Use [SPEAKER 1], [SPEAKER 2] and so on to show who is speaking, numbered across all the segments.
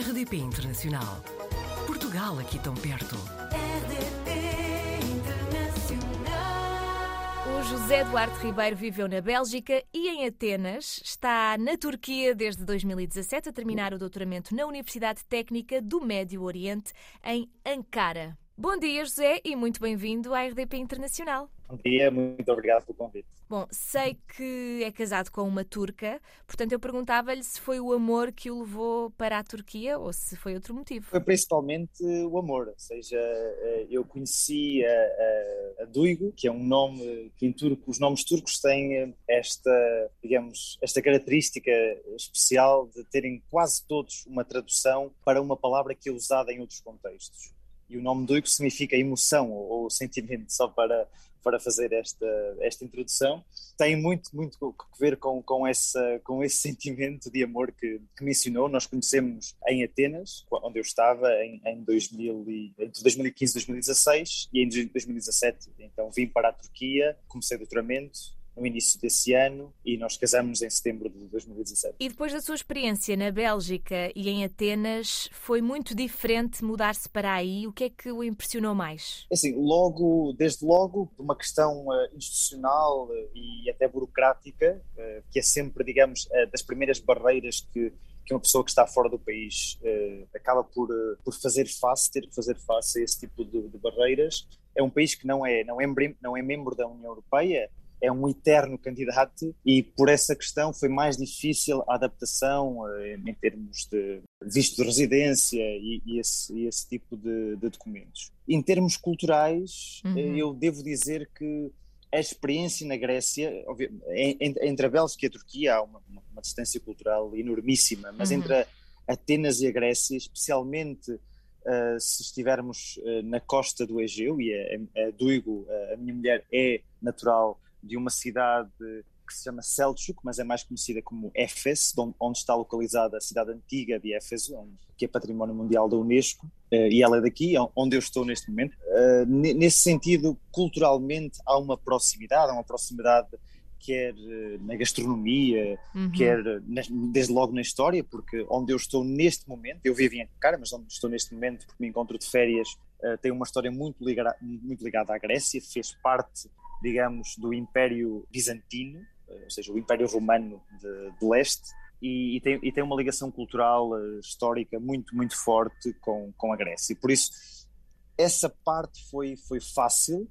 [SPEAKER 1] RDP Internacional. Portugal aqui tão perto.
[SPEAKER 2] RDP Internacional.
[SPEAKER 3] O José Duarte Ribeiro viveu na Bélgica e em Atenas. Está na Turquia desde 2017 a terminar o doutoramento na Universidade Técnica do Médio Oriente, em Ankara. Bom dia, José, e muito bem-vindo à RDP Internacional.
[SPEAKER 4] Bom dia, muito obrigado pelo convite.
[SPEAKER 3] Bom, sei que é casado com uma turca, portanto eu perguntava-lhe se foi o amor que o levou para a Turquia ou se foi outro motivo.
[SPEAKER 4] Foi principalmente o amor, ou seja, eh, eu conheci a, a, a Duygu, que é um nome que em turco, os nomes turcos têm esta, digamos, esta característica especial de terem quase todos uma tradução para uma palavra que é usada em outros contextos. E o nome Duygu significa emoção ou, ou sentimento, só para para fazer esta, esta introdução. Tem muito, muito que ver com, com, essa, com esse sentimento de amor que, que mencionou. Nós conhecemos em Atenas, onde eu estava, em, em 2000 e, entre 2015 e 2016, e em 2017 então vim para a Turquia, comecei doutoramento, no início desse ano e nós casamos em setembro de 2017.
[SPEAKER 3] E depois da sua experiência na Bélgica e em Atenas, foi muito diferente mudar-se para aí? O que é que o impressionou mais?
[SPEAKER 4] Assim, logo, desde logo, uma questão uh, institucional uh, e até burocrática, uh, que é sempre, digamos, das primeiras barreiras que que uma pessoa que está fora do país acaba por, por fazer face, ter que fazer face a esse tipo de, de barreiras. É um país que não é, não é, não é membro da União Europeia, é um eterno candidato e por essa questão foi mais difícil a adaptação eh, em termos de visto de residência e, e, esse, e esse, tipo de, de, documentos. Em termos culturais, eh, uhum. eu devo dizer que a experiência na Grécia, entre a Bélgica e a Turquia há uma, uma distância cultural enormíssima, mas uhum. entre a Atenas e a Grécia, especialmente uh, se estivermos uh, na costa do Egeu, e a, a Duigo, a minha mulher, é natural de uma cidade que se chama Selçuk, mas é mais conhecida como Éfeso, onde está localizada a cidade antiga de Éfeso, que é Património Mundial da Unesco, eh, e ela é daqui, onde eu estou neste momento. Eh, nesse sentido, culturalmente há uma proximidade, há uma proximidade quer eh, na gastronomia, uhum. quer desde logo na história, porque onde eu estou neste momento, eu vivo em Ankara, mas onde estou neste momento, porque me encontro de férias, tem uma história muito ligada, muito ligada à Grécia, fez parte digamos, do Império Bizantino, eh, ou seja, o Império Romano de, de leste, e, e, tem, e, tem, uma ligação cultural, uh, histórica muito, muito forte com, com a Grécia. E por isso, essa parte foi, foi fácil.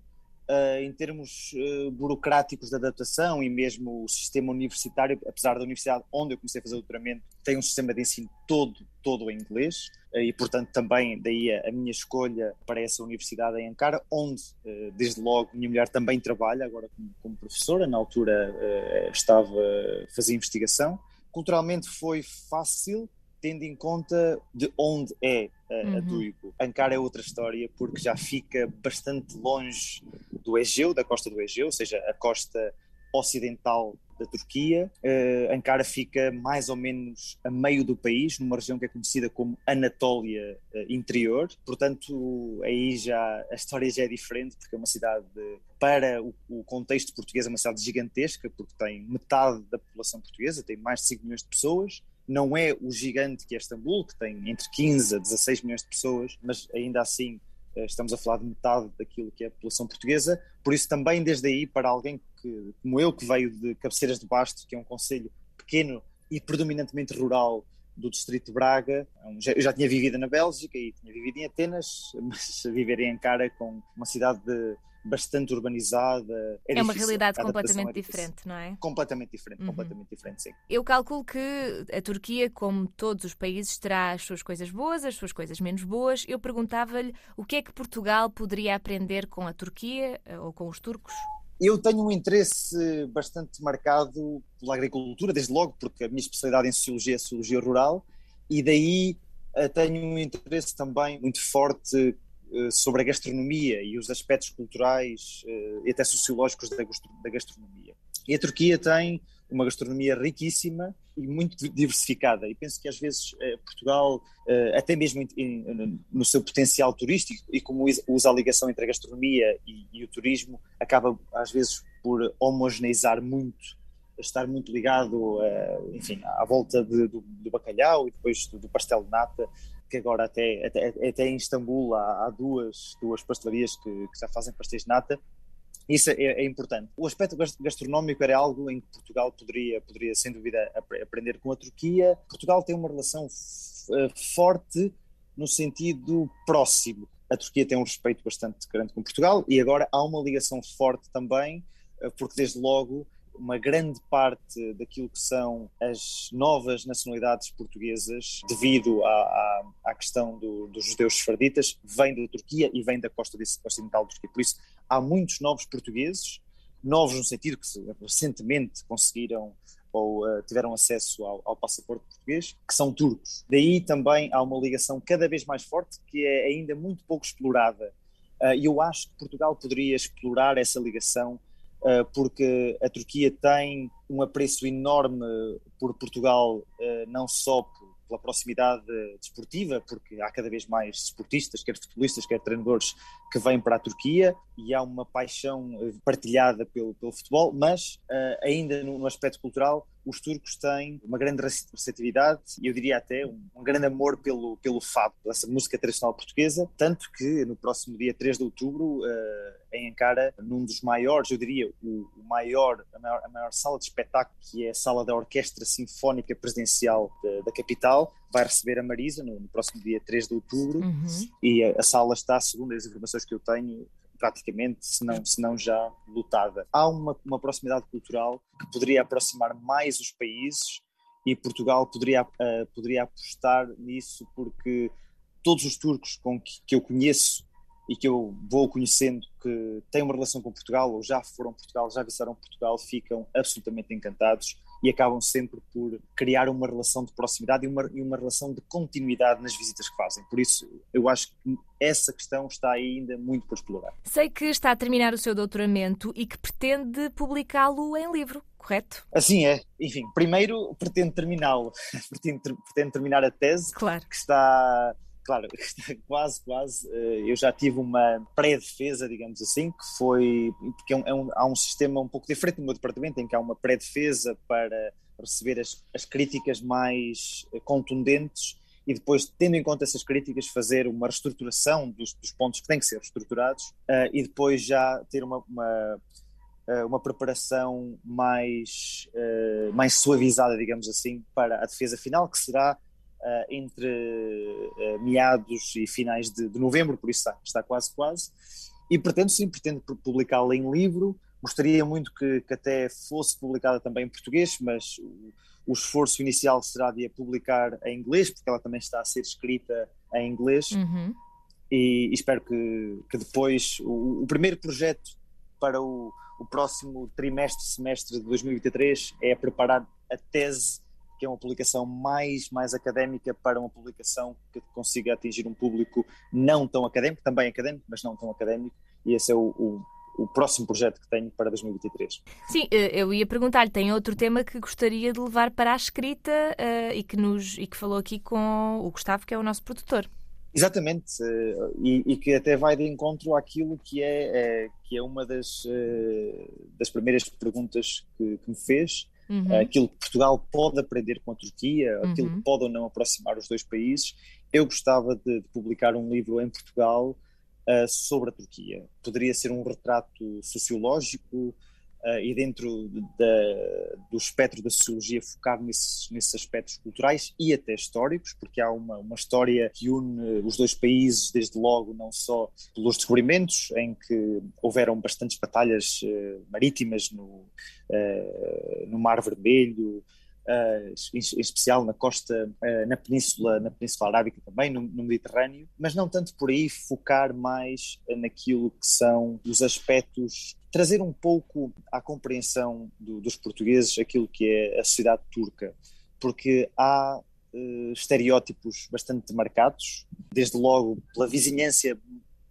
[SPEAKER 4] Uh, em termos uh, burocráticos de adaptação e mesmo o sistema universitário, apesar da universidade onde eu comecei a fazer o doutoramento, tem um sistema de ensino todo, todo em inglês e, portanto, também daí a, a, minha escolha para essa universidade em Ankara, onde, desde logo, minha mulher também trabalha, agora como, como professora, na altura estava a fazer investigação. Culturalmente foi fácil, tendo em conta de onde é a, uhum. a Duigo. Ankara é outra história, porque já fica bastante longe do Egeu, da costa do Egeu, ou seja, a costa ocidental da Turquia. Uh, Ankara fica mais ou menos a meio do país, numa região que é conhecida como Anatólia uh, Interior. Portanto, aí já a história já é diferente, porque é uma cidade, para o, o, contexto português, é uma cidade gigantesca, porque tem metade da população portuguesa, tem mais de 5 milhões de pessoas. Não é o gigante que é Istambul, que tem entre 15 a 16 milhões de pessoas, mas ainda assim estamos a falar de metade daquilo que é a população portuguesa, por isso também desde aí para alguém que, como eu que veio de Cabeceiras de Bastos, que é um conselho pequeno e predominantemente rural do distrito de Braga, eu já tinha vivido na Bélgica e tinha vivido em Atenas, mas viver em Ankara com uma cidade de bastante urbanizada.
[SPEAKER 3] É, é uma realidade completamente diferente, não é?
[SPEAKER 4] Completamente diferente, uhum. completamente diferente, sim.
[SPEAKER 3] Eu calculo que a Turquia, como todos os países, terá as suas coisas boas, as suas coisas menos boas. Eu perguntava-lhe o que é que Portugal poderia aprender com a Turquia eh, ou com os turcos?
[SPEAKER 4] Eu tenho um interesse bastante marcado pela agricultura, desde logo, porque a minha especialidade em sociologia é sociologia rural, e daí eh, tenho um interesse também muito forte sobre a gastronomia e os aspectos culturais eh, e até sociológicos da gastronomia. E a Turquia tem uma gastronomia riquíssima e muito diversificada. E penso que às vezes eh, Portugal, até mesmo no seu potencial turístico e como usa a ligação entre a gastronomia e, o turismo, acaba às vezes por homogeneizar muito estar muito ligado, enfim, à volta de, do, do, bacalhau e depois do, pastel de nata, que agora até, até, até em Istambul há, há duas, duas pastelarias que, que, já fazem pastéis de nata. Isso é, é, importante. O aspecto gastronómico era algo em que Portugal poderia, poderia sem dúvida, aprender com a Turquia. Portugal tem uma relação forte no sentido próximo. A Turquia tem um respeito bastante grande com Portugal e agora há uma ligação forte também, eh, porque desde logo uma grande parte daquilo que são as novas nacionalidades portuguesas, devido à, à, à questão do, dos judeus sefarditas, vem da Turquia e vem da costa ocidental da Turquia. Por isso, há muitos novos portugueses, novos no sentido que recentemente conseguiram ou uh, tiveram acesso ao, ao, passaporte português, que são turcos. Daí também há uma ligação cada vez mais forte, que é ainda muito pouco explorada. Uh, e eu acho que Portugal poderia explorar essa ligação, uh, porque a Turquia tem um apreço enorme por Portugal, não só pela proximidade desportiva, porque há cada vez mais desportistas, quer futebolistas, quer treinadores, que vêm para a Turquia e há uma paixão eh, partilhada pelo, pelo futebol, mas ainda no, aspecto cultural, os turcos têm uma grande receptividade e eu diria até um, um, grande amor pelo, pelo fado, essa música tradicional portuguesa, tanto que no próximo dia 3 de outubro, uh, em Ankara, num dos maiores, eu diria o, o maior, a maior, a maior, sala de espetáculo, que é a sala da Orquestra Sinfónica Presidencial de, da capital, vai receber a Marisa no, no próximo dia 3 de outubro uhum. e a, a, sala está, segundo as informações que eu tenho, praticamente, se não, se não já lutada. Há uma, uma proximidade cultural que poderia aproximar mais os países e Portugal poderia, uh, poderia apostar nisso porque todos os turcos com que, que eu conheço e que eu vou conhecendo que têm uma relação com Portugal ou já foram Portugal, já visitaram Portugal, ficam absolutamente encantados e acabam sempre por criar uma relação de proximidade e uma, e uma relação de continuidade nas visitas que fazem. Por isso, eu acho que essa questão está ainda muito por explorar.
[SPEAKER 3] Sei que está a terminar o seu doutoramento e que pretende publicá-lo em livro correto?
[SPEAKER 4] Assim é. Enfim, primeiro pretendo terminá-lo. pretendo, pretendo, terminar a tese,
[SPEAKER 3] claro.
[SPEAKER 4] que está claro, quase, quase. Eh, eu já tive uma pré-defesa, digamos assim, que foi. Porque é um, é um, há um sistema um pouco diferente no meu departamento, em que há uma pré-defesa para receber as, as críticas mais eh, contundentes e depois, tendo em conta essas críticas, fazer uma reestruturação dos, dos pontos que têm que ser reestruturados uh, e depois já ter uma, uma, uma preparação mais, uh, mais suavizada, digamos assim, para a defesa final, que será entre uh, meados e finais de, de, novembro, por isso está, está quase quase. E pretendo sim, pretendo publicá-la em livro. Gostaria muito que, que, até fosse publicada também em português, mas o, o, esforço inicial será de a publicar em inglês, porque ela também está a ser escrita em inglês.
[SPEAKER 3] Uhum.
[SPEAKER 4] E, e, espero que, que depois o, o primeiro projeto para o, o próximo trimestre, semestre de 2023 é preparar a tese que é uma publicação mais, mais académica para uma publicação que consiga atingir um público não tão académico, também académico, mas não tão académico, e esse é o, o o próximo projeto que tenho para 2023.
[SPEAKER 3] Sim, eh, eu ia perguntar-lhe, tem outro tema que gostaria de levar para a escrita uh, e, que nos, e que falou aqui com o Gustavo, que é o nosso produtor.
[SPEAKER 4] Exatamente, uh, e, e, que até vai de encontro àquilo que é, é que é uma das, uh, das primeiras perguntas que, que me fez, uhum. aquilo que Portugal pode aprender com a Turquia, uhum. aquilo que pode ou não aproximar os dois países. Eu gostava de, de publicar um livro em Portugal uh, sobre a Turquia. Poderia ser um retrato sociológico, uh, e dentro da, do espectro da sociologia focar nesses, nesses aspectos culturais e até históricos, porque há uma, uma história que une os dois países, desde logo, não só pelos descobrimentos, em que houveram bastantes batalhas uh, marítimas no, uh, no Mar Vermelho, em, especial na costa, uh, na península, na península arábica também, no, no, Mediterrâneo, mas não tanto por aí focar mais naquilo que são os aspectos, trazer um pouco à compreensão do, dos portugueses aquilo que é a sociedade turca, porque há uh, estereótipos bastante marcados, desde logo pela vizinhança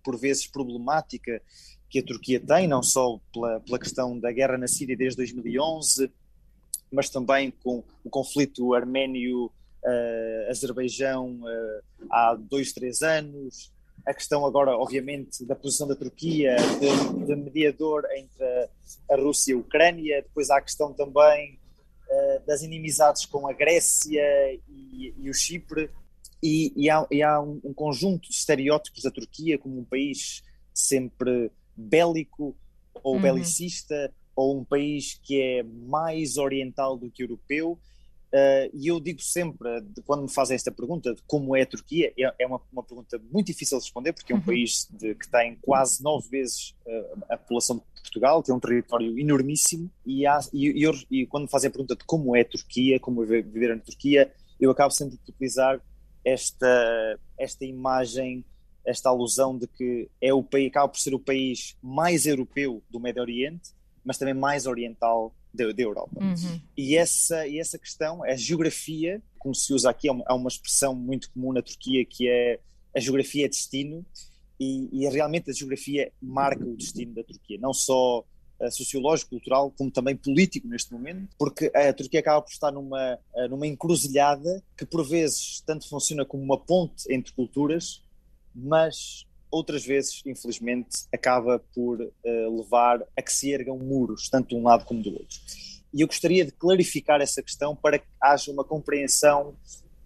[SPEAKER 4] por vezes problemática que a Turquia tem, não só pela, pela questão da guerra na Síria desde 2011 mas também com o conflito arménio-azerbaijão uh, uh, há dois, três anos, a questão agora, obviamente, da posição da Turquia de, de mediador entre a, a Rússia e a Ucrânia, depois há a questão também uh, das inimizades com a Grécia e, e o Chipre, e, e, há, e há um, um, conjunto de estereótipos da Turquia como um país sempre bélico ou uhum. belicista, ou um país que é mais oriental do que europeu. Uh, e eu digo sempre, quando me fazem esta pergunta de como é a Turquia, é, é uma, uma, pergunta muito difícil de responder, porque é um uhum. país de, que tem quase nove vezes uh, a população de Portugal, tem um território enormíssimo, e, há, e, e, e, quando me fazem a pergunta de como é a Turquia, como é viver na Turquia, eu acabo sempre de utilizar esta, esta imagem, esta alusão de que é o país, acaba por ser o país mais europeu do Médio Oriente, mas também mais oriental da, Europa. Uhum. E, essa, e essa questão, a geografia, como se usa aqui, é uma, é uma expressão muito comum na Turquia, que é a geografia é destino, e, e realmente a geografia marca o destino da Turquia, não só uh, sociológico, cultural, como também político neste momento, porque a Turquia acaba por estar numa, uh, numa encruzilhada que por vezes tanto funciona como uma ponte entre culturas, mas outras vezes, infelizmente, acaba por uh, levar a que se ergam muros, tanto de um lado como do outro. E eu gostaria de clarificar essa questão para que haja uma compreensão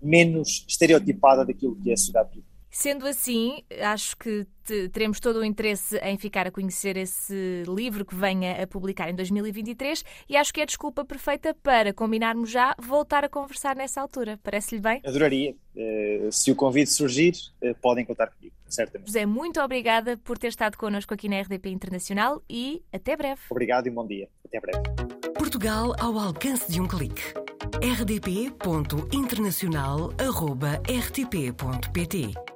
[SPEAKER 4] menos estereotipada daquilo que é a sociedade.
[SPEAKER 3] Sendo assim, acho que teremos todo o interesse em ficar a conhecer esse livro que venha a publicar em 2023 e acho que é a desculpa perfeita para combinarmos já voltar a conversar nessa altura. Parece-lhe bem?
[SPEAKER 4] Adoraria. Uh, se o convite surgir, uh, podem contar comigo, certamente.
[SPEAKER 3] José, muito obrigada por ter estado connosco aqui na RDP Internacional e até breve.
[SPEAKER 4] Obrigado e bom dia. Até breve.
[SPEAKER 1] Portugal ao alcance de um clique. rdp.internacional.rtp.pt